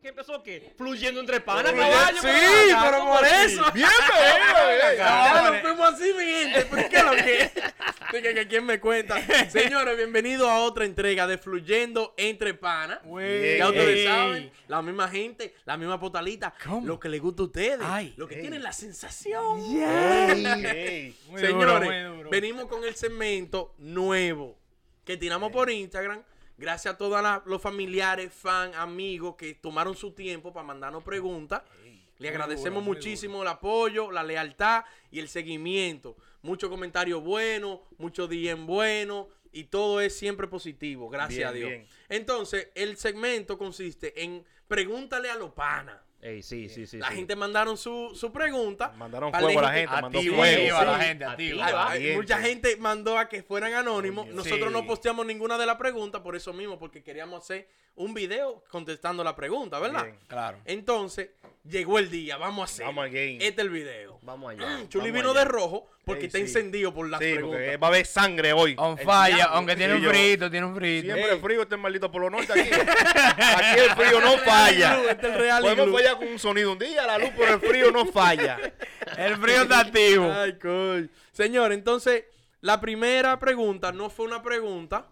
¿Qué empezó qué? Fluyendo entre panas, caballo. sí, acá, pero ¿cómo por así? eso. Bien, pero, Ya nos fuimos así, mi gente. ¿Por qué lo que? Dije que quién me cuenta. Señores, bienvenidos a otra entrega de Fluyendo entre Panas. Ya ustedes Ey. saben, la misma gente, la misma potalita, ¿Cómo? lo que les gusta a ustedes, Ay. lo que Ey. tienen la sensación. Ey. Muy Señores, duro, muy duro. venimos con el segmento nuevo que tiramos por Instagram. Gracias a todos los familiares, fans, amigos que tomaron su tiempo para mandarnos preguntas. Le agradecemos muchísimo el apoyo, la lealtad y el seguimiento. Muchos comentarios buenos, muchos DM buenos y todo es siempre positivo, gracias Bien, a Dios. bien. Entonces, el segmento consiste en pregúntale a los panas. Ey, sí, sí, sí. La sí. gente mandaron su, su pregunta. Mandaron fuego a la gente, mandó fuego. a la gente, activa. Mucha gente mandó a que fueran anónimos. Nosotros no posteamos ninguna de las preguntas por eso mismo, porque queríamos hacer un video contestando la pregunta, ¿verdad? Bien. Claro. Entonces, llegó el día, vamos a hacer. Vamos al game. Este es el video. Vamos allá. Chuli Vamos vino allá. de rojo porque Ey, está sí. encendido por las Sí, preguntas. porque va a haber sangre hoy. On El fire, aunque tiene Sí, un yo- frito, tiene un frito. Siempre Ey. frío este maldito polo norte aquí. aquí el frío no falla. Este es el real Podemos fallar con un sonido un día, la luz, pero el frío no falla. El frío está activo. Ay, coño. Señor, entonces, la primera pregunta no fue una pregunta,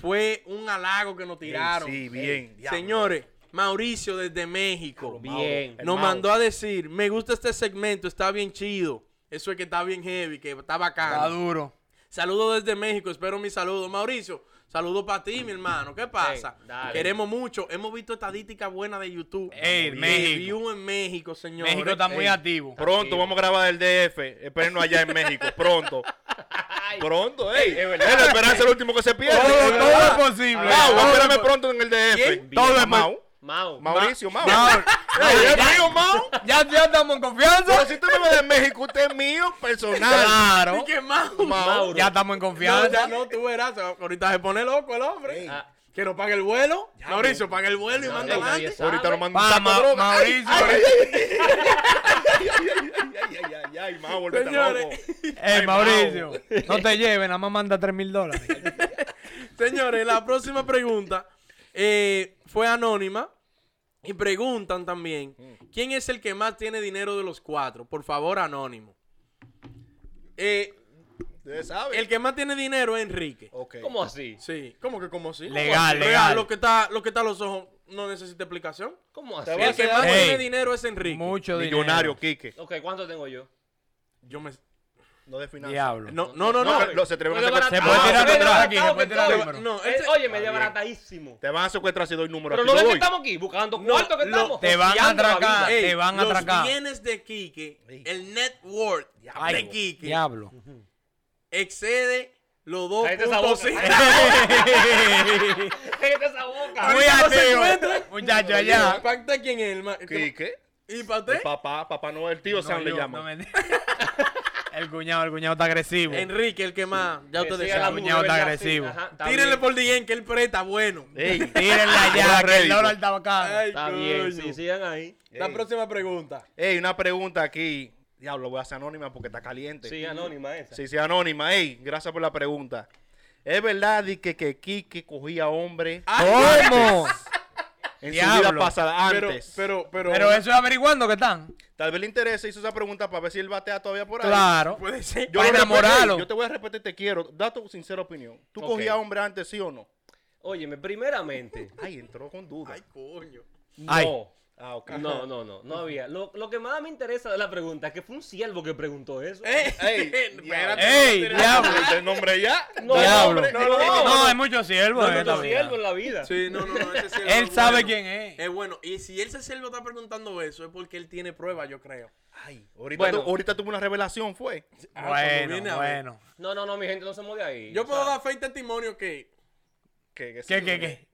fue un halago que nos tiraron. Sí, bien. diablo. Señores, Mauricio desde México. Bien. Nos mandó a decir, me gusta este segmento, está bien chido. Eso es que está bien heavy, que está Está bacano. duro. Saludos desde México, espero mi saludo. Mauricio, saludo para ti, mi hermano. ¿Qué pasa? Queremos mucho. Hemos visto estadísticas buenas de YouTube. Ey, De México. view en México, señores. México está muy Ey. activo. Pronto vamos a grabar el DF. Espérenos allá en México. Pronto. Pronto, ey. Es verdad. la esperanza es lo último que se pierde. Todo, Es todo es posible. Mau, espérame pronto en el DF. Todo es Mau. Mau. Mau. Mauricio, Mau. Mau. Ey, ¿es mío, Mau? Ya, ya estamos en Pero confianza. si usted me ve de México, usted es mío personal. Claro. ¿Y qué más? Mauro. Ya estamos en No, ya confianza. no, tú verás. Ahorita se pone loco el hombre. Ah, Que nos pague el vuelo. Mauricio, pague el vuelo y No, manda no, adelante. Ahorita nos manda un. Mauricio. Ay, ay, ay, ay, ay, Señores. loco. Eh, Ay, Mauricio, no te lleves, nada más manda 3 mil dólares. Señores, la próxima pregunta eh, fue anónima. Y preguntan también, ¿quién es el que más tiene dinero de los cuatro? Por favor, anónimo. Eh, Ustedes saben. el que más tiene dinero es Enrique. Ok. ¿Cómo así? Sí, ¿cómo que como sí? Legal. Lo que está, lo que está a los ojos no necesita explicación. ¿Cómo así? El que más tiene dinero es Enrique. Mucho dinero. Millonario, Quique. Ok, ¿cuánto tengo yo? Yo me... No de finanzas. Diablo. No, no, no, no. No, se te van a secuestrar. Se puede tirar atrás aquí, no, se puede tirar ok, el no, número. No, Eh, oye, me dio baratadísimo. Te van a secuestrar si doy número. Pero aquí no ves que estamos aquí, buscando No, cuarto que lo- estamos. te van a atracar. te van a los bienes de Quique, el net worth de Quique Diablo. excede los dos Cállate esa puntos. Cállate esa boca. Muy encuentra. Muchacho, allá. ¿Para usted quién es el ma- Quique. ¿Y para usted? papá, papá no, el tío Sam le llama. no me- El cuñado, el cuñado está agresivo. Enrique, el que más. Ya Que ustedes saben. cuñado mujer, está agresivo. sí, ajá, está Tírenle bien. por DM que él presta bueno. Ey, Tírenle allá, que el dólar está bacano. Ay, Está bien, sí, sigan ahí. La Ey. próxima pregunta. Ey, una pregunta aquí. Diablo, voy a hacer anónima porque está caliente. Sí, anónima esa. Sí, sí, anónima. Ey, gracias por la pregunta. ¿Es verdad que, que cogía hombre ¿Cómo? En su Diablo. vida pasada Pero, antes? pero, pero. Pero eso es averiguando que están. Tal vez le interese, hizo esa pregunta para ver si él batea todavía por ahí. Claro. Puede ser. Yo, enamorarlo. yo te voy a repetir, te quiero. Da tu sincera opinión. ¿Tú Ok. cogías hombre antes, sí o no? Óyeme, primeramente. Ay, entró con duda. Ay, coño. Ay. No. Ah, ok. No, no, no, no había. Lo, lo que más me interesa de la pregunta es que fue un siervo que preguntó eso. Ey, Ey, espérate. Ey, no, diablo. ¿El nombre ya? No, Diablo. No, no, no, no, No, no, hay muchos siervos en esta muchos vida. siervos en la vida. Sí, no, no, no. Ese siervo Él es sabe bueno. quién es. Es bueno. Y si él se siervo está preguntando eso, es porque él tiene pruebas, yo creo. Ay, ahorita, Bueno. tu- ahorita tuvo una revelación, fue. Ah, cuando Bueno, viene a ver. bueno. No, no, no, mi gente, no se mueve ahí. Yo o puedo sea, dar fe y testimonio que. ¿Qué, qué, ¿Qué, qué,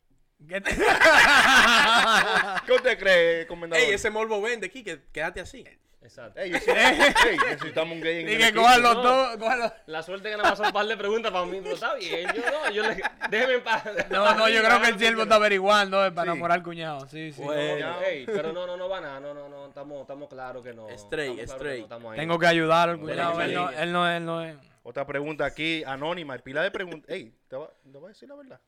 qué? ¿Qué te- ¿Qué usted cree, comendador? Ey, ese morbo vende aquí, que quédate así. Exacto. Ey, ey, necesitamos un gay en el Dije, equipo. cójalo No. todo, cójalo. La suerte que nada más son un par de preguntas para mí, pero está bien. Yo no, yo le. Déjeme en paz. No, no, yo creo que el siervo está averiguando eh, para Sí. enamorar al cuñado. Sí, sí. Bueno. No, ey, pero no, no, no va nada. No, no, no. Estamos, estamos claros que no. Straight, estamos claros straight. que no estamos ahí. Tengo que ayudar al cuñado. Él no, él no, él no es. Otra pregunta aquí, anónima, y pila de preguntas. Ey, ¿te va, te voy a decir la verdad?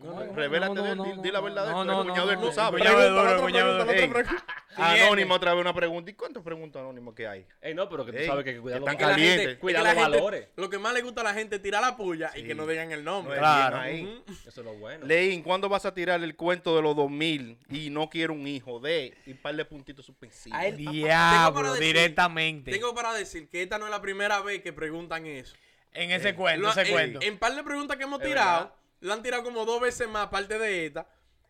Revélate no, no, di- la verdad no, no, cuñado de él, no, cuñado cuñado. Ey, Anónimo otra vez una pregunta. ¿Y cuántas preguntas anónimas que hay? Ey, no, pero que tú Ey, sabes que hay que cuidar los están Que la valores. gente- Cuida los gente- valores. Lo que más le gusta a la gente es tirar la puya y que no digan el No nombre. Claro. bien. Eso es lo bueno. Leín, ¿cuándo vas a tirar el cuento de los 2000 y no quiero un hijo de y par de puntitos suspensivos? A él- Tengo Diablo, directamente. Tengo para decir que esta no es la primera vez que preguntan eso. En ese cuento, Lo- ese en, cuento. en par de preguntas que hemos tirado. Lo han tirado como dos veces más, aparte de esta.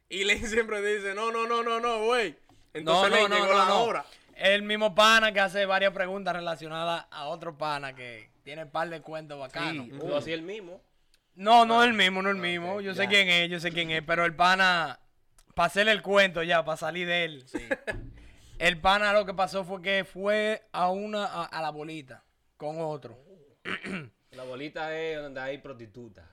Y Lane siempre dice, no, no, no, no, no, güey. Entonces Lane llegó la hora. El mismo pana que hace varias preguntas relacionadas a otro pana que tiene un par de cuentos bacanos. Sí. Tú así el mismo. No, no el mismo, no el mismo. yo ya. sé quién es, yo sé quién es. Pero el pana, para hacerle el cuento ya, para salir de él. El pana lo que pasó fue que fue a una, a, a la bolita con otro. La bolita es donde hay prostitutas.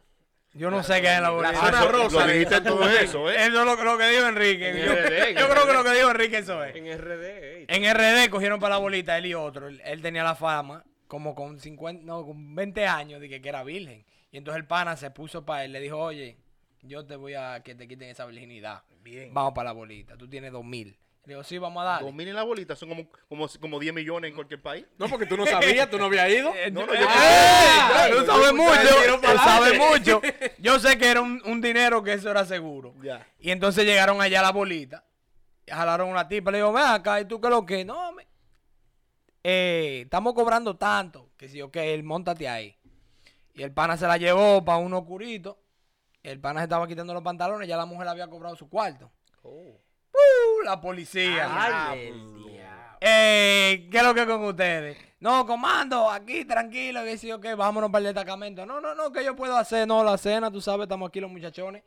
Yo no sé qué es la bolita. zona eso- rosa Lo dijiste todo Domingo. eso, ¿eh? Eso es lo, lo que dijo Enrique. En Yo, RD, en yo creo que lo que dijo Enrique eso es. En RD, ey. En RD cogieron para la bolita él y otro. Él, él tenía la fama como con 50, no, con 20 años de que, que era virgen. Y entonces el pana se puso para él, le dijo, oye, yo te voy a que te quiten esa virginidad. Bien. Vamos para la bolita, tú tienes 2000. Digo, sí, vamos a darle. 2000 en la bolita son como, como, como 10 millones en cualquier país. No, porque tú no sabías, tú no habías ido. Eh, No, yo- no, eh, yo- ¡eh! ¡Ah! Tú Yo- sabes yo- mucho, yo tiro él para sabe adelante. mucho. Yo sé que era un, un dinero que eso era seguro. Ya. Y entonces llegaron allá a la bolita. y Jalaron una tipa. Le digo, ven acá, ¿y tú qué lo que? No, me... eh, estamos cobrando tanto. Que si, ok, él, montate ahí. Y el pana se la llevó para un oscurito. El pana se estaba quitando los pantalones. Ya la mujer había cobrado su cuarto. Oh. ¡Uh! La policía. Ay, el diablo. Eh, ¿Qué es lo que con ustedes? No, comando, aquí tranquilo, que sí, ok, vámonos para el destacamento. No, no, no, que yo puedo hacer, no, la cena, tú sabes, estamos aquí los muchachones.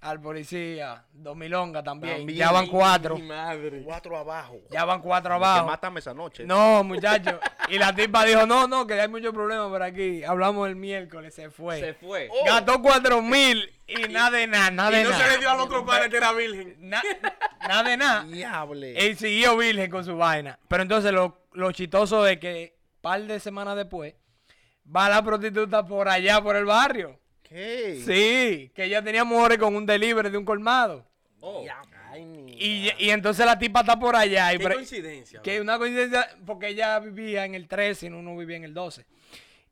Al policía, dos milongas también. También. Ya van cuatro. Mi madre. Cuatro abajo. Ya van cuatro Que abajo. mátame esa noche. No, muchachos. Y la tipa dijo, no, no, que hay muchos problemas por aquí. Hablamos el miércoles, se fue. Se fue. Gastó cuatro mil y nada de nada, nada de Y no nada. se le dio al otro padre que era virgen. Na- nada de nada. Diable. Él siguió virgen con su vaina. Pero entonces lo, lo chistoso es que par de semanas después va la prostituta por allá, por el barrio. ¿Qué? Sí, que ella tenía mujeres con un delivery de un colmado. Oh. Ay, mi Y, y entonces la tipa está por allá. Y Qué por- coincidencia. que una coincidencia, porque ella vivía en el 13 y uno vivía en el 12.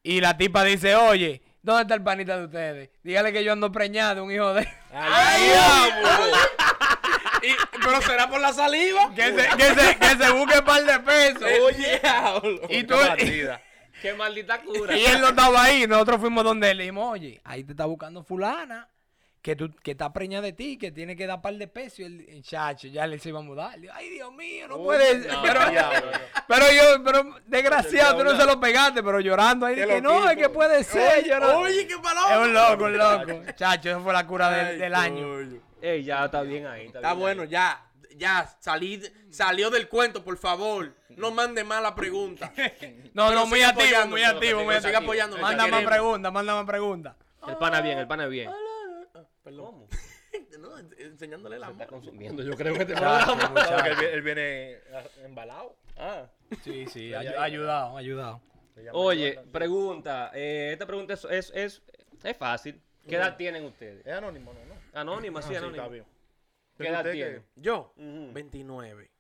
Y la tipa dice, oye, ¿dónde está el panita de ustedes? Dígale que yo ando preñada de un hijo de... ¡Ay, diablo! Y- pero será por la saliva. que, se, que, se, que se busque un par de pesos. Oye, y, tú. Qué maldita cura. y él no estaba ahí. Nosotros fuimos donde él. Le dijimos, oye, ahí te está buscando fulana. Que, tú, que está preñada de ti, que tiene que dar par de pesos. Y el, el chacho ya le se iba a mudar. Digo, Ay, Dios mío, no puede ser. no, pero, diablo, pero yo, pero desgraciado, tú no se lo pegaste, pero llorando ahí. Que no, es que puede ser. Oye, llorando. oye, qué Es un loco, un loco. Chacho, esa fue la cura del año. Ey, ya está bien ahí. Está, Está bien bueno, ahí. ya. Ya, salí, salió del cuento, por favor. No mande mala pregunta. No, Pero no, muy activo, muy activo, muy siga activo. apoyando, Manda más preguntas, manda más preguntas. El pana bien, el pana bien. Perdón. ¿Cómo? No, enseñándole el Se está amor. consumiendo, yo creo que te programa. Porque él, viene- él viene ah, embalado. Ah. Sí, sí, ayudado, ayudado. Oye, pregunta. eh, esta pregunta es, es, es, es fácil. ¿Qué edad tienen ustedes? Es anónimo, ¿no? No? Anónima, sí, Ah, anónima. está bien. ¿Qué edad ¿Usted qué? tienen? Yo, Ujú. 29.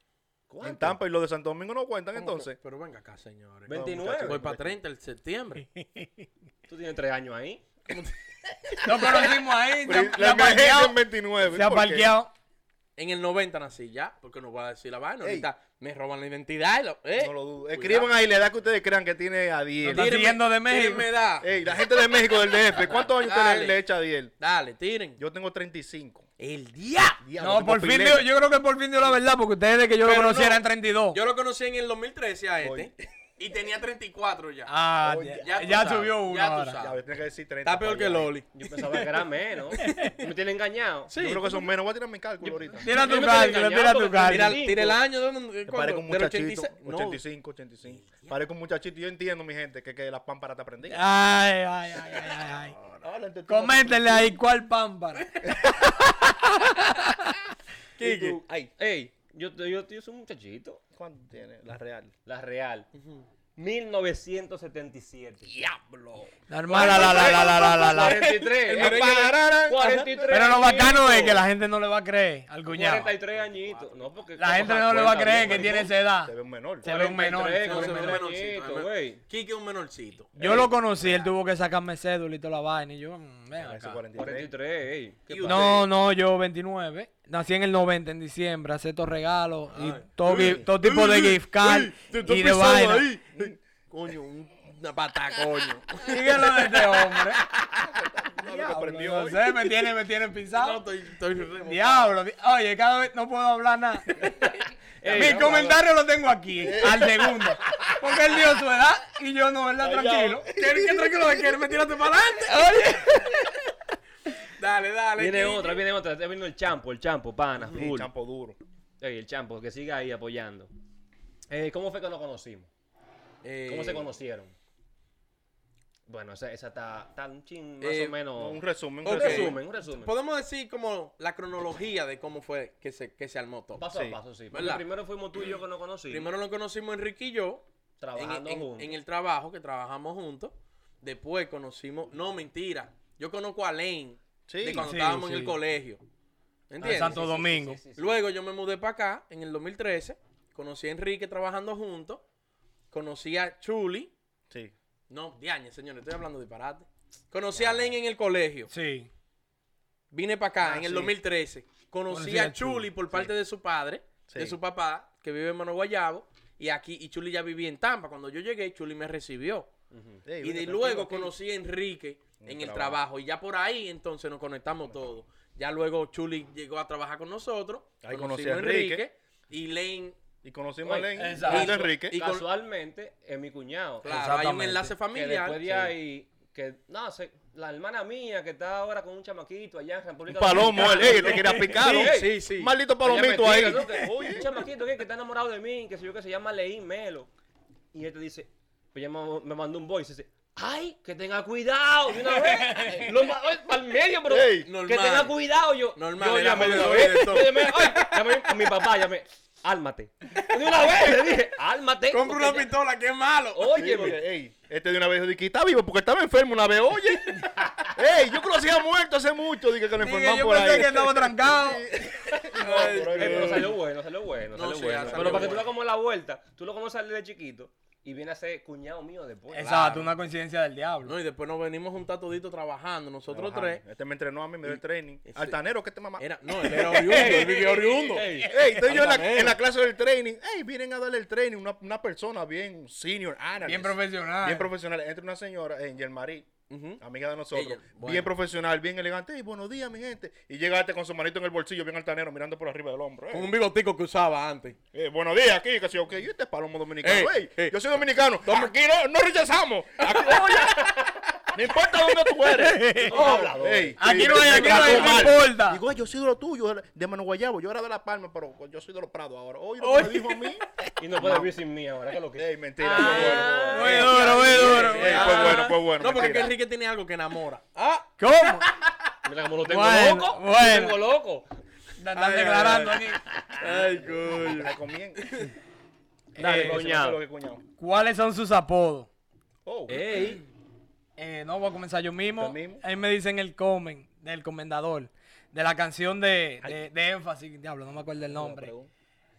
En Tampa y los de Santo Domingo no cuentan ¿Cómo entonces. que? Pero venga acá, señores. 29. Voy para 30 el septiembre. Tú tienes tres años ahí. Nos conocimos ahí, se Pero ha- se la ha emergencia parqueado. en 29. Se ha ¿por qué? parqueado. En el 90 nací ya, porque no voy a decir la vaina. Ey. Ahorita me roban la identidad. y lo- eh. No lo dudo. Cuidado. Escriban ahí la edad que ustedes crean que tiene a No 10. está Tírenme- siguiendo de México. tírenme edad. Ey, la gente de México del DF, ¿cuántos años usted le, le echa a 10? Dale, tiren. Yo tengo 35. El diablo. Diablo, No, tengo por fin, dio- yo creo que por fin dio la verdad, porque ustedes de que yo lo Pero conocí no. eran 32. Yo lo conocí en el 2013 a este. Oye. Y tenía 34 ya. Ah, Oye, ya, ya ya subió uno ya tú sabes. Ya, que decir 30. Está peor que. Loli. Yo pensaba que era menos. Me tiene engañado. Sí. Yo creo que son menos. Voy a tirar mi cálculo ahorita. Tira tu cálculo, tira tu cálculo. Tira el año. ¿de dónde- Parezco un muchachito. 86. No. 85, 85. Parezco un muchachito. Yo entiendo, mi gente, que, que las pámparas te aprendí. Ay, ay, ay, ay, ay. Coméntenle ahí cuál pámpara. Kiki. Ay, ey, yo, yo, yo soy un muchachito. ¿Cuánto tiene? La real. La real. 1977. Diablo. Normal, la, la, la, la, la, la, la, la. 43. El eh, merengue de- pa- 43 Pero lo bacano es que la gente no le va a creer al cuñado. 43 añitos. No, porque La gente no le va a creer que tiene esa edad. Se ve un menor. Se ve un menor. 43, No, se ve un 43 menorcito, güey. Quique es un menorcito. Yo lo conocí, él tuvo que sacarme cédula y toda la vaina. Y yo, mm, ven Ese acá. 43. 43, ey. No, no, yo 29. Nací en el 90, en diciembre. Acepto regalos y Ay. todo, todo tipo de gift card y de vaina. ahí. Coño, un- una pata, coño. Síguelo de este hombre. No, Diablo, no sé, me tiene, me tiene No, pisado. estoy, estoy rebotado. Diablo, di- oye, cada vez no puedo hablar nada. Ey, Mi no, comentario lo tengo aquí, al segundo. Porque él dio su edad y yo no, ¿verdad? Tranquilo. ¿Qué, qué tranquilo de que me tiraste para adelante? Oye. Dale, dale. Viene otra, viene otra. Está viendo el champo, el champo, pana, Sí, full. champo duro. Ey, el champo, que siga ahí apoyando. Eh, ¿Cómo fue que nos conocimos? Eh, ¿Cómo se conocieron? Bueno, esa, esa está, está un chin más Eh, o menos. Un resumen, un resumen. un resumen. Podemos decir como la cronología de cómo fue que se, que se armó todo. Paso Sí. a paso, sí. Primero fuimos tú y yo que nos conocimos. Primero nos conocimos Enrique y yo. En, trabajando en- juntos. en el trabajo, que trabajamos juntos. Después conocimos. No, mentira. Yo conozco a Lane. Sí. de cuando Sí, estábamos en sí. el colegio. A ¿Entiendes? Santo Domingo. Sí, sí, sí. Luego yo me mudé para acá en el 2013. Conocí a Enrique trabajando juntos. Conocí a Chuli. Sí. No, diañe, señores, estoy hablando disparate. Conocí a Len en el colegio. Sí. Vine para acá Ah, en el sí. 2013. Conocí Conocí a a Chuli, Chuli por parte de su padre, Sí. de su papá, que vive en Mano Guayabo. Y aquí, y Chuli ya vivía en Tampa. Cuando yo llegué, Chuli me recibió. Y de luego aquí. conocí a Enrique En en el el trabajo. trabajo. Y ya por ahí entonces nos conectamos todos. Ya luego Chuli llegó a trabajar con nosotros. Ahí conocí a Enrique. Y Lane, Y conocimos a Oye, Len exacto. y de Enrique. Y Casualmente, es mi cuñado. claro, hay un enlace Que familiar. después de Sí. ahí, que, no sé, la hermana mía que está ahora con un chamaquito allá en República Palomo, él, Dominicana. ey, te quería picar. Sí, sí, sí. Maldito palomito ahí. tira, ¿no? Que, Oye, un chamaquito que, que está enamorado de mí, que sé yo que se llama Leín Melo. Y él te dice, pues ella me, me mandó un voice y dice, ay, que tenga cuidado de una vez. Lo oye, al medio, pero Ey, que normal. tenga cuidado. Yo, Normal, yo llamé de una vez. de. Yo llamé, llamé a mi papá, llamé, álmate. De una vez le dije, álmate. Compra una ya- pistola, que es malo. Sí, porque, ey, este de una vez dijo que está vivo porque estaba enfermo una vez. Oye, ey, yo conocía muerto hace mucho. Dije que lo Dije, informaron yo por pensé ahí. que estaba trancado. Por ahí Eh, pero no. salió bueno, salió bueno, No, salió sí, bueno. ha salido Pero para que tú bueno. veas como la vuelta, tú lo conoces desde chiquito y viene a ser cuñado mío después. Exacto, una coincidencia del diablo. No, y después nos venimos juntar toditos trabajando, nosotros Trabajando. tres. Este me entrenó a mí, me dio el training. Ese- Altanero, que te mamá. Era, no, él era oriundo, él vivía oriundo. Ey, Ey, estoy yo en la, Altanero. en la clase del training. Ey, vienen a darle el training. Una, una persona bien senior, analyst. Bien profesional. Bien profesional. Entra una señora, Angel Amiga de nosotros. Ella, bueno. Bien profesional, bien elegante. Ey, buenos días, mi gente. Y llegaste con su manito en el bolsillo, bien altanero, mirando por arriba del hombro. Con un bigotico que usaba antes. eh, buenos días, aquí, que sí, ok. Yo este es palomo dominicano. Ey, Ey, ey. yo soy dominicano. Aquí no, no rechazamos. Aquí, oye, no importa dónde tú eres. Ey, Aquí no hay, aquí no hay, no importa. Digo, "Ay, yo soy de lo tuyo, de Mano Guayabo. Yo era de La Palma, pero yo soy de los Prados ahora. Oye, lo que me dijo a mí. Y no puede vivir sin mí ahora, ¿qué es lo que? Ey, mentira. Ah, fue bueno, Muy duro, muy duro. fue bueno. Fue bueno. No, porque que. Enrique tiene algo que enamora. Ah, ¿Cómo? Mira cómo lo tengo Bueno, loco. Lo bueno. tengo loco. Están declarando ay, aquí. ay, coño. Dale, Eh, coñado. Lo que cuñado. ¿Cuáles son sus apodos? Oh. Ey, Eh, no voy a comenzar yo mismo. Ahí me dicen el comen del comendador. De la canción de, de, de énfasis, diablo, no me acuerdo el nombre.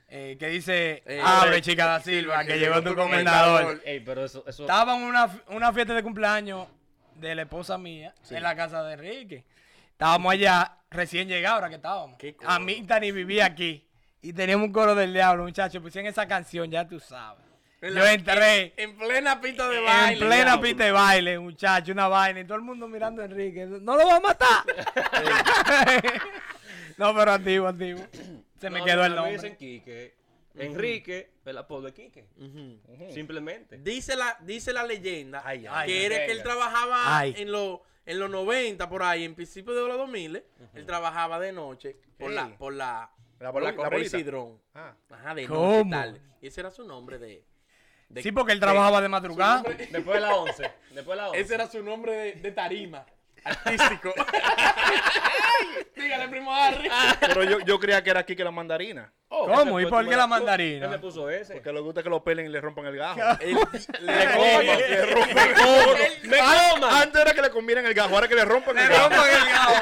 eh, que dice, Eh, abre chica da Silva, que llegó tu comendador. ey, pero eso, eso. Estaba en una, una fiesta de cumpleaños de la esposa mía en la casa de Enrique. Estábamos allá, recién llegado, ahora que estábamos. A mí ni vivía aquí. Y teníamos un coro del diablo, muchachos. Pusieron esa canción, ya tú sabes. En Yo entré En plena pista de baile. en plena diablo. pista de baile, muchacho, una vaina. Y todo el mundo mirando a Enrique. ¿No lo va a matar? no, pero activo, activo. Se me No, quedó el nombre. Dicen Quique. Enrique, el apodo de Quique. Simplemente. Dice la, dice la leyenda Ay, que era que él trabajaba Ay. en los en los 90 por ahí, en principio de los 2000, él trabajaba de noche por la por la La por la la. Ah. Ajá, de ¿Cómo? noche tarde. Y ese era su nombre de, de- Sí, porque él trabajaba de madrugada. Después de la 11. Después de la 11. ese era su nombre de, de tarima artístico. Dígale, primo Harry. Pero yo, yo creía que era aquí que la mandarina. ¿Cómo? ¿Y por qué la Él me mandarina? puso ese. Porque le gusta que lo pelen y le rompan el gajo. Le le coman, coma. le rompan el ¡Me gajo. Antes era que le comieran el gajo, ahora que le rompan Le el gajo. rompan el gajo.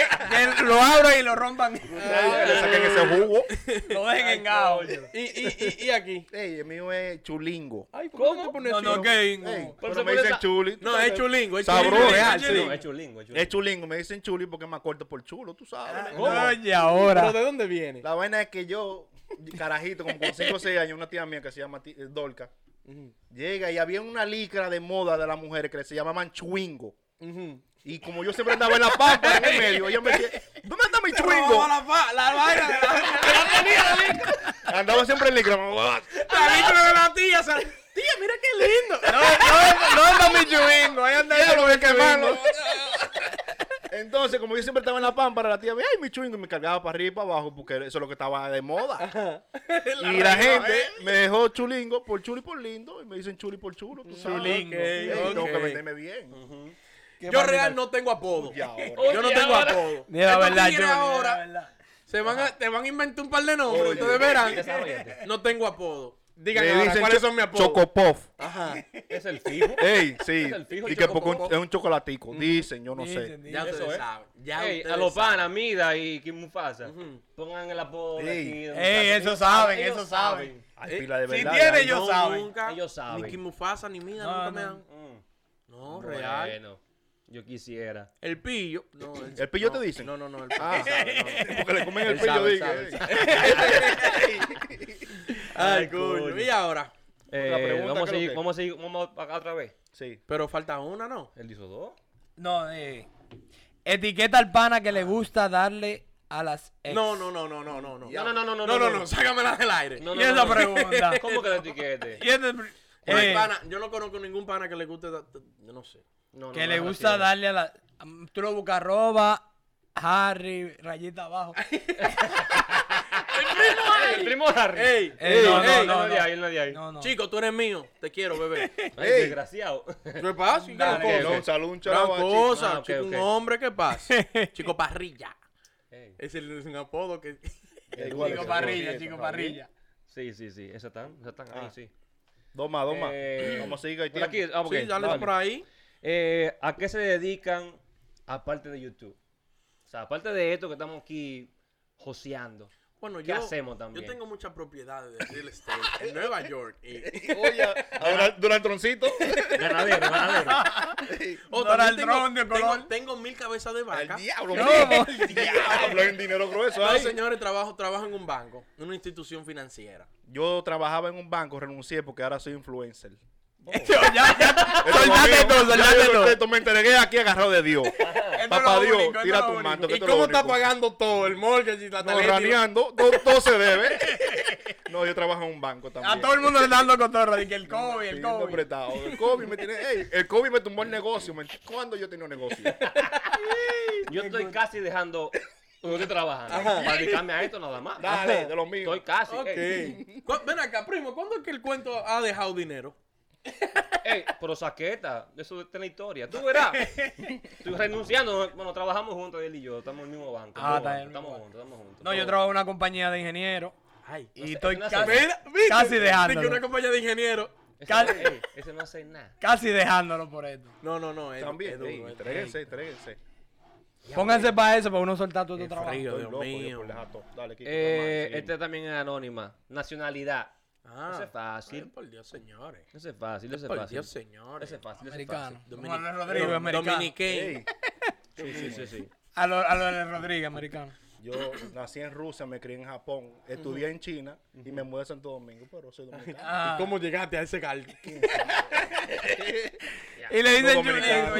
Eh, que lo abran y lo rompan. Le saquen ese jugo. Lo dejen en gajo. Y, y, y, y aquí. Ey, el mío es chulingo. Ay, ¿por ¿Cómo? te pones No, no, que Ey, Pero pero se me dicen chuli. No, es chulingo. Es Sabroso. real, No, es chulingo, es chulingo. Es chulingo, me dicen chuli porque me acuerdo por chulo, tú sabes. Oye, ¿Pero ahora. de dónde viene? La vaina es que yo, carajito, como con 5 o 6 años, una tía mía que se llama eh, Dolca, Ujú, llega y había una licra de moda de las mujeres que se llamaban chuingo. ujú. Y como yo siempre andaba en la pampa, en el medio, ella me decía, ¿dónde está mi No, chuingo? la, la vaina de la, Andaba siempre en licra. la licra de la tía. tía, mira qué lindo. No, no, no anda mi chubingo. Ahí anda Ya el lo voy chubingo. Entonces, como yo siempre estaba en la pámpara, la tía me ay, mi chuingo, y me cargaba para arriba y para abajo, porque eso es lo que estaba de moda. y la gente me dejó chulingo por chulo y por lindo, y me dicen chuli por chulo, tú sabes. Chulingo. Tengo que venderme bien. Yo real no tengo apodo. Yo no tengo ahora. apodo. Ni la Estos verdad, la ahora verdad. se van a, te van a inventar un par de nombres. Oye. Ustedes verán. No tengo apodo. Digan ahora, dicen cuáles son mis apodos. Chocopuff. Ajá. Es el fijo. Ey, sí. Es el fijo, y que porque un- es un chocolatico. Dicen, yo no Dicen, sé. dicen. Ya ustedes es. saben. Ya Ey, ustedes a los panas, Mida y Kim Mufasa, pongan el apodo de Ey. aquí. Ey, eso saben, Ellos eso saben. Hay Eh, pila de si verdad. tiene, ahí. ellos No, saben. Nunca. Ellos saben. Ni Kim Mufasa ni Mida No, nunca no. me dan. Mm. No, real. Yo quisiera. El pillo. No, ¿El pillo no, te dicen? No, no, no. El pillo. Ah, sabe, no. porque le comen el Él pillo, sabe, digo. sabe. Ay, coño. Y ahora. Eh, pregunta, vamos, a ¿qué es lo seguir, vamos a seguir, vamos acá otra vez. Sí. Pero falta una, ¿no? Él hizo dos. No, eh. Etiqueta al pana que le gusta darle a las ex. No, no, no, no, no, no. No, No, no, no, no, no, no, no, sácamela del aire. No, Y no, esa no, no. pregunta. ¿Cómo que la etiquete? Y este- eh, pana, yo no conozco ningún pana que le guste. Yo no sé. No, que no, le gusta darle a la. Tú lo buscas arroba, Harry, rayita abajo. El primo Harry. Ey, Eh, ey, no, no, ey. No no, es de ahí, él no de ahí. No, no. Chico, tú eres mío. Te quiero, bebé. Ay, Ey. desgraciado. ¿Qué pasa? Dale, ¿Qué ok, No, cosa? un chico. cosa, Ah, chico, un hombre, ¿qué pasa? Chico parrilla. Ey. Es el es un apodo que. Ey, ¿cuál es Chico parrilla, Sí, chico esa parrilla. Sí, sí, sí. Esas están, esas están ahí, Ah. sí. Dos más, dos más. Eh, Vamos a seguir aquí, ah, sí, dale dale. por ahí. Eh, ¿A qué se dedican aparte de YouTube? O sea, aparte de esto que estamos aquí joseando. Bueno, ¿Qué yo, hacemos también? yo tengo muchas propiedades de real estate en Nueva York. Y, Oye, ahora durante troncito. Ganadero, ganadero. Trump de color. tengo mil cabezas de El vaca. diablo. ¿Cómo? El diablo, un dinero grueso No, ahí. señores, trabajo, trabajo en un banco, en una institución financiera. Yo trabajaba en un banco, renuncié porque ahora soy influencer. Ya, ya. Ya soltate yo todo. esto me entregué aquí agarrado de Dios. Papá Dios, tira tu manto. ¿Y cómo está pagando todo? El mortgage y la No, raneando, todo, todo se debe. No, yo trabajo en un banco también. A todo el mundo le dando cotorra. De que el COVID, el COVID. El COVID me tiene. ey, el COVID me tumbó el negocio. ¿Cuándo yo tenía un negocio? Yo estoy casi dejando donde estoy trabajando. Para dedicarme a esto nada más. Dale, de lo mío. Estoy casi. Ok. Ey, Cu- Ven acá, primo, ¿cuándo es que el cuento ha dejado dinero? Ey, pero saqueta, eso está en la historia. Tú verás. Estoy renunciando. Bueno, trabajamos juntos él y yo. Estamos en el mismo banco. Ah, Estamos está en el estamos juntos, estamos juntos. No, yo trabajo en una compañía de ingenieros. Ay. Y sé, estoy casi, Mira, ¿viste? Casi que una compañía de ingenieros. Ese, Casi- no- ey, ese no hace nada. casi dejándolo por esto. No, no, no. Es, También. es duro, ey, es- Entréguense, entréguense. Pónganse para eso, para uno soltar todo Qué este trabajo. frío. Estoy Dios loco yo mío. por dejar todo. Dale, Kiko, Eh, este también es anónima. Nacionalidad. Ah, Ese es fácil. ay, por Dios, señores. Ese es fácil, ese es Por fácil. Dios, señores. Ese es fácil, ese es Americano. fácil. Dominic- Juan Rodríguez, americano. Dominique. Ey, Sí, sí, sí, sí. A lo, a lo de Rodríguez, americano. yo nací en Rusia, me crié en Japón, estudié en China y me mudé a Santo Domingo, pero soy dominicano. Ah. ¿Y cómo llegaste a ese cal? Y le dicen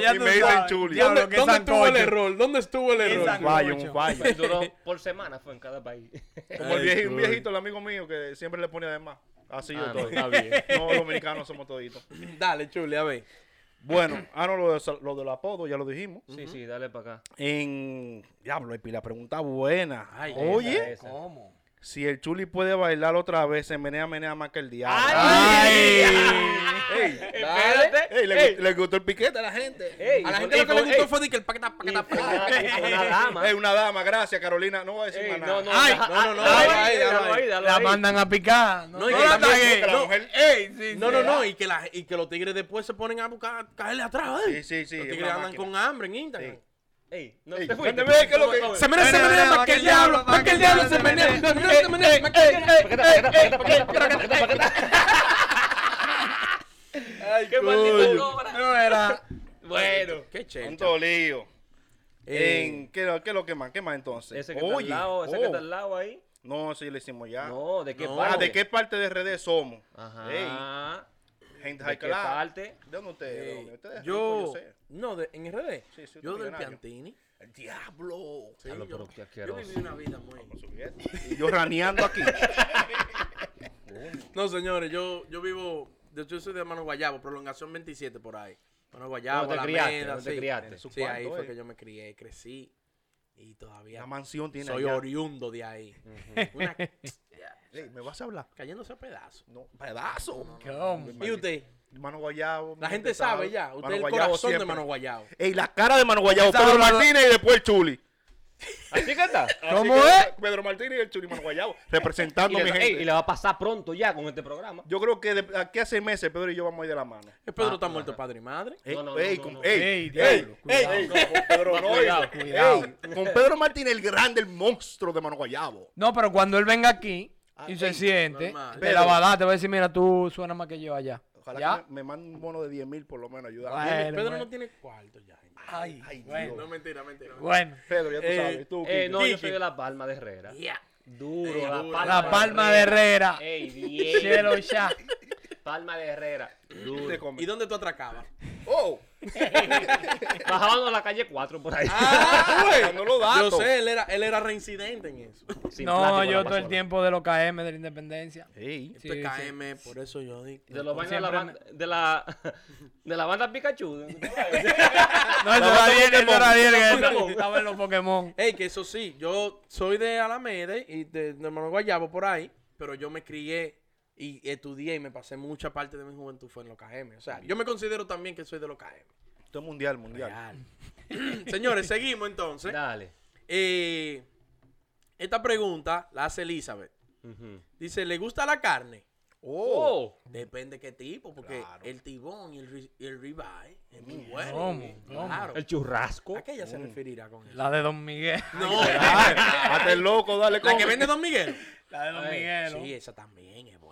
ya Y me dicen chuli. ¿Dónde, estuvo el error? ¿Dónde estuvo el error? Un fallo, un fallo. Duró por semana, fue en cada país. Como el, viejito, el amigo mío, que siempre le ponía de más. Así yo Ah, no, estoy. está bien. No, los dominicanos somos toditos. Dale, chule, a ver. Bueno, ah, no, lo, de- lo del apodo ya lo dijimos. Sí, sí, dale para acá. En. Diablo, Epi, la pregunta buena. Ay, Oye, Esa, esa. ¿Cómo? Si el chuli puede bailar otra vez, se menea, menea más que el diablo. Ay. Ey, Espérate. ey, le, Ey. le gustó el piquete a la gente. Ey, A la y gente con- lo que le ey, gustó ey, fue de que el paqueta, paqueta, y paqueta. y una dama. Ey, una dama, gracias, Carolina. No voy a decir Ey, más no, nada. no, Ay, deja- no, no, no, La ahí. mandan a picar. No, y no que la también- la No, mujer- Ey, sí, No, sí. no, no, y que, la, y que los tigres después se ponen a buscar, caerle atrás. Sí, ¿eh? sí, sí. Los es tigres andan con hambre en Instagram. Ey, no Ey, te fuiste. cuéntame, ¿qué es lo que- Se menea, se Menea, más que el diablo, más que el diablo se menea. Se menea, se menea más que el diablo. Ay, Qué maldito cobra. No era. Bueno. Qué chévere. Tanto lío. Eh, En, ¿qué, ¿Qué es lo que más? ¿Qué más entonces? Ese que está al lado, ese que oh. está al lado ahí. No, sí, lo hicimos ya. No, ¿de qué No. parte? Ah, ¿de qué parte de RD somos? Ajá. Gente ¿De qué parte? ¿De dónde ustedes? eh? Ustedes yo, ricos, sé. no, de, en RD. Sí, sí, yo usted del. Piantini. El diablo. Sí, Diablo, yo, pero qué yo viví una vida muy... Y yo raneando aquí. No, señores, yo, yo vivo, yo, yo soy de Mano Guayabo, prolongación 27 por ahí. Mano Guayabo, ¿Dónde te Alameda, criaste? ¿Dónde te sí. criaste? Sí, ahí fue eh. que yo me crié, crecí y todavía La mansión tiene soy allá. oriundo de ahí. Una, Ey, ¿Me vas a hablar? cayéndose a pedazos. No, pedazo. ¿Cómo? ¿Y usted? Mano Guayabo. La gente sabe ya. Usted es el Guayabo corazón de. Mano Guayabo. Ey, la cara de Mano Guayabo. Pedro Martínez y después el Chuli. ¿Así que está? ¿Cómo que es? Pedro Martínez y el Chuli Mano Guayabo. Y Representando a mi le, ey, gente. y le va a pasar pronto ya con este programa. Yo creo que de aquí a seis meses Pedro y yo vamos a ir de la mano. El Pedro Ah, está muerto padre y madre. Ey, No, no, ey, no, con- no. ey, Ey, ey, con Pedro Cuidado, cuidado. con Pedro Martínez el grande, el monstruo de Mano Guayabo. No, pero cuando él venga aquí y se siente, normal. te la va a dar, te va a decir, mira, tú suenas más que yo allá. Ojalá ¿Ya? que me, me mande un bono de 10 mil por lo menos, ayuda. Bueno. Pedro bueno. no tiene cuarto ya. gente. Ay, Ay, bueno. No, mentira, mentira. Bueno. Pedro, ya tú Eh, sabes. Tú, Eh, no, yo soy de La Palma de Herrera. Ya. Duro, Ey, la duro. palma. La palma de Herrera. Ey, bien. Ya. Palma de Herrera. Duro. ¿Y dónde tú atracabas? Oh, Bajábamos la calle 4 por ahí. ah, no lo Yo datos. sé, él era, él era reincidente en eso. Sin No, yo todo el tiempo de los KM de la independencia. Esto es Sí, KM, por eso yo digo. De los vainas de la, banda, de la de la banda Pikachu. No, eso era Diel, eso era Pokémon. estaba en los Pokémon. Ey, que eso sí, yo soy de Alameda y de, de Mano Guayabo por ahí, pero yo me crié y estudié y me pasé mucha parte de mi juventud fue en los KM. O sea, yo me considero también que soy de los KM. esto es mundial, mundial. Real. Señores, seguimos entonces. Dale. Eh, esta pregunta la hace Elizabeth. Dice, ¿le gusta la carne? Oh. Depende qué tipo, porque Claro. el tibón y el, y el ribeye es muy bueno. Claro. El churrasco. ¿A qué ella se referirá con eso? La de Don Miguel. No, Hazte el loco, dale la con. que vende Don Miguel. La de Don Miguel. Sí, esa también es buena.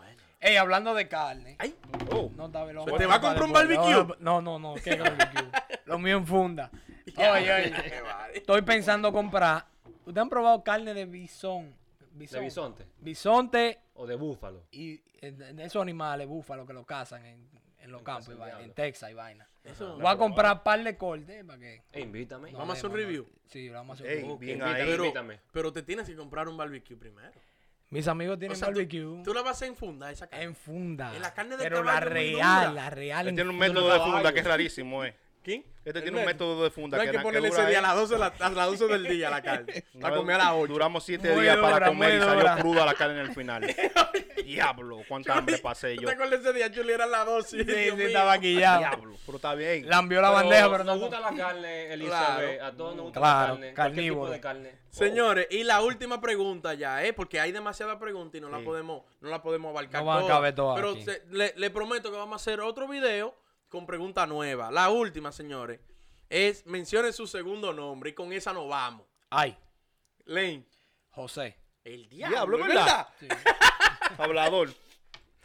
Ey, hablando de carne. Ay, Oh, No lo ¿Te va a comprar un barbecue? No, no, no. ¿Qué barbecue? Lo mío en funda. Oye, oye. Estoy pensando comprar. ¿Ustedes han probado carne de bisón? De bisonte. Bisonte O de búfalo. y de esos animales, búfalos que lo cazan en, en los En campos, y vaina, en. Texas y vaina. Eso, Voy a comprar par de cortes para que. Invítame. no Vamos a hacer un review. no. Sí, lo vamos a hacer un review. bien invítame. ahí. pero, invítame. pero te tienes que comprar un barbecue primero. Mis amigos tienen O sea, tú, barbecue tú la vas a hacer en funda esa carne. en funda. En la carne de pero la real, la real. Él tiene un método de funda que es rarísimo, eh. ¿Quién? Este tiene un método de funda No hay que, ponerle ese día a es- las 12, de la- a las 12 del día la carne. Para No, comer a las 8. Duramos siete Muy días dura, para comer y salió dura. cruda la carne en el final. Diablo, cuánta hambre pasé yo. ¿Te acuerdas ese día, Chuli? Era las 12. Sí, sí, estaba quillado. Diablo, pero está bien. Lambió la bandeja, pero nos no. gusta la carne, Elizabeth. A todos nos gusta Claro, la carne. Cualquier tipo carnívoro. de carne. Señores, y la última pregunta ya, ¿eh? Porque hay demasiadas preguntas y no la podemos, no la podemos abarcar No van a caber todas Pero aquí. se- le, le prometo que vamos a hacer otro video con pregunta nueva. La última, señores, es mencione su segundo nombre y con esa nos vamos. Ay, Lane, José. el diablo, Diablo, ¿es ¿verdad? verdad? Hablador.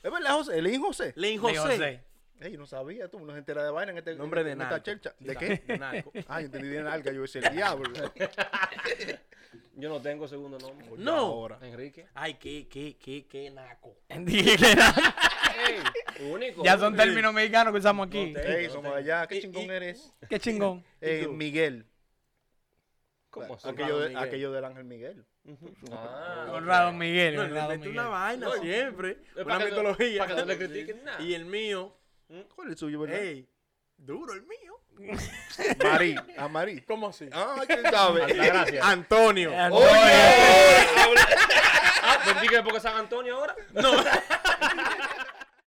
¿Es verdad, José? ¿El hijo José? Lane Lee José. Ey, no sabía, tú no se entera de vaina en este Nombre de en esta chelcha. ¿De Sí, qué? de narco. Ah, yo entendí de nalga, yo decía el diablo. Yo no tengo segundo nombre. No. Ahora. Enrique. Ay, qué, qué, qué, qué naco. Dije que era- Ey, único. ya son términos mexicanos que usamos aquí. No te- Ey, somos de allá. ¿Qué Y- chingón y- eres? Qué chingón. Eh? Miguel. ¿Cómo así? Aquello, de- aquello del Ángel Miguel. Ah, Honrado Miguel, No, honrado inventa Miguel. una vaina siempre. Es Una para que no- mitología. para que no le critiquen nada. Y el mío, ¿Cuál es el suyo, verdad? ey, duro el mío. Marí. A Marí. ¿Cómo así? Ah, ¿quién sabe? Antonio. Antonio. Oye. Ah, Bendiga porque San Antonio ahora. No,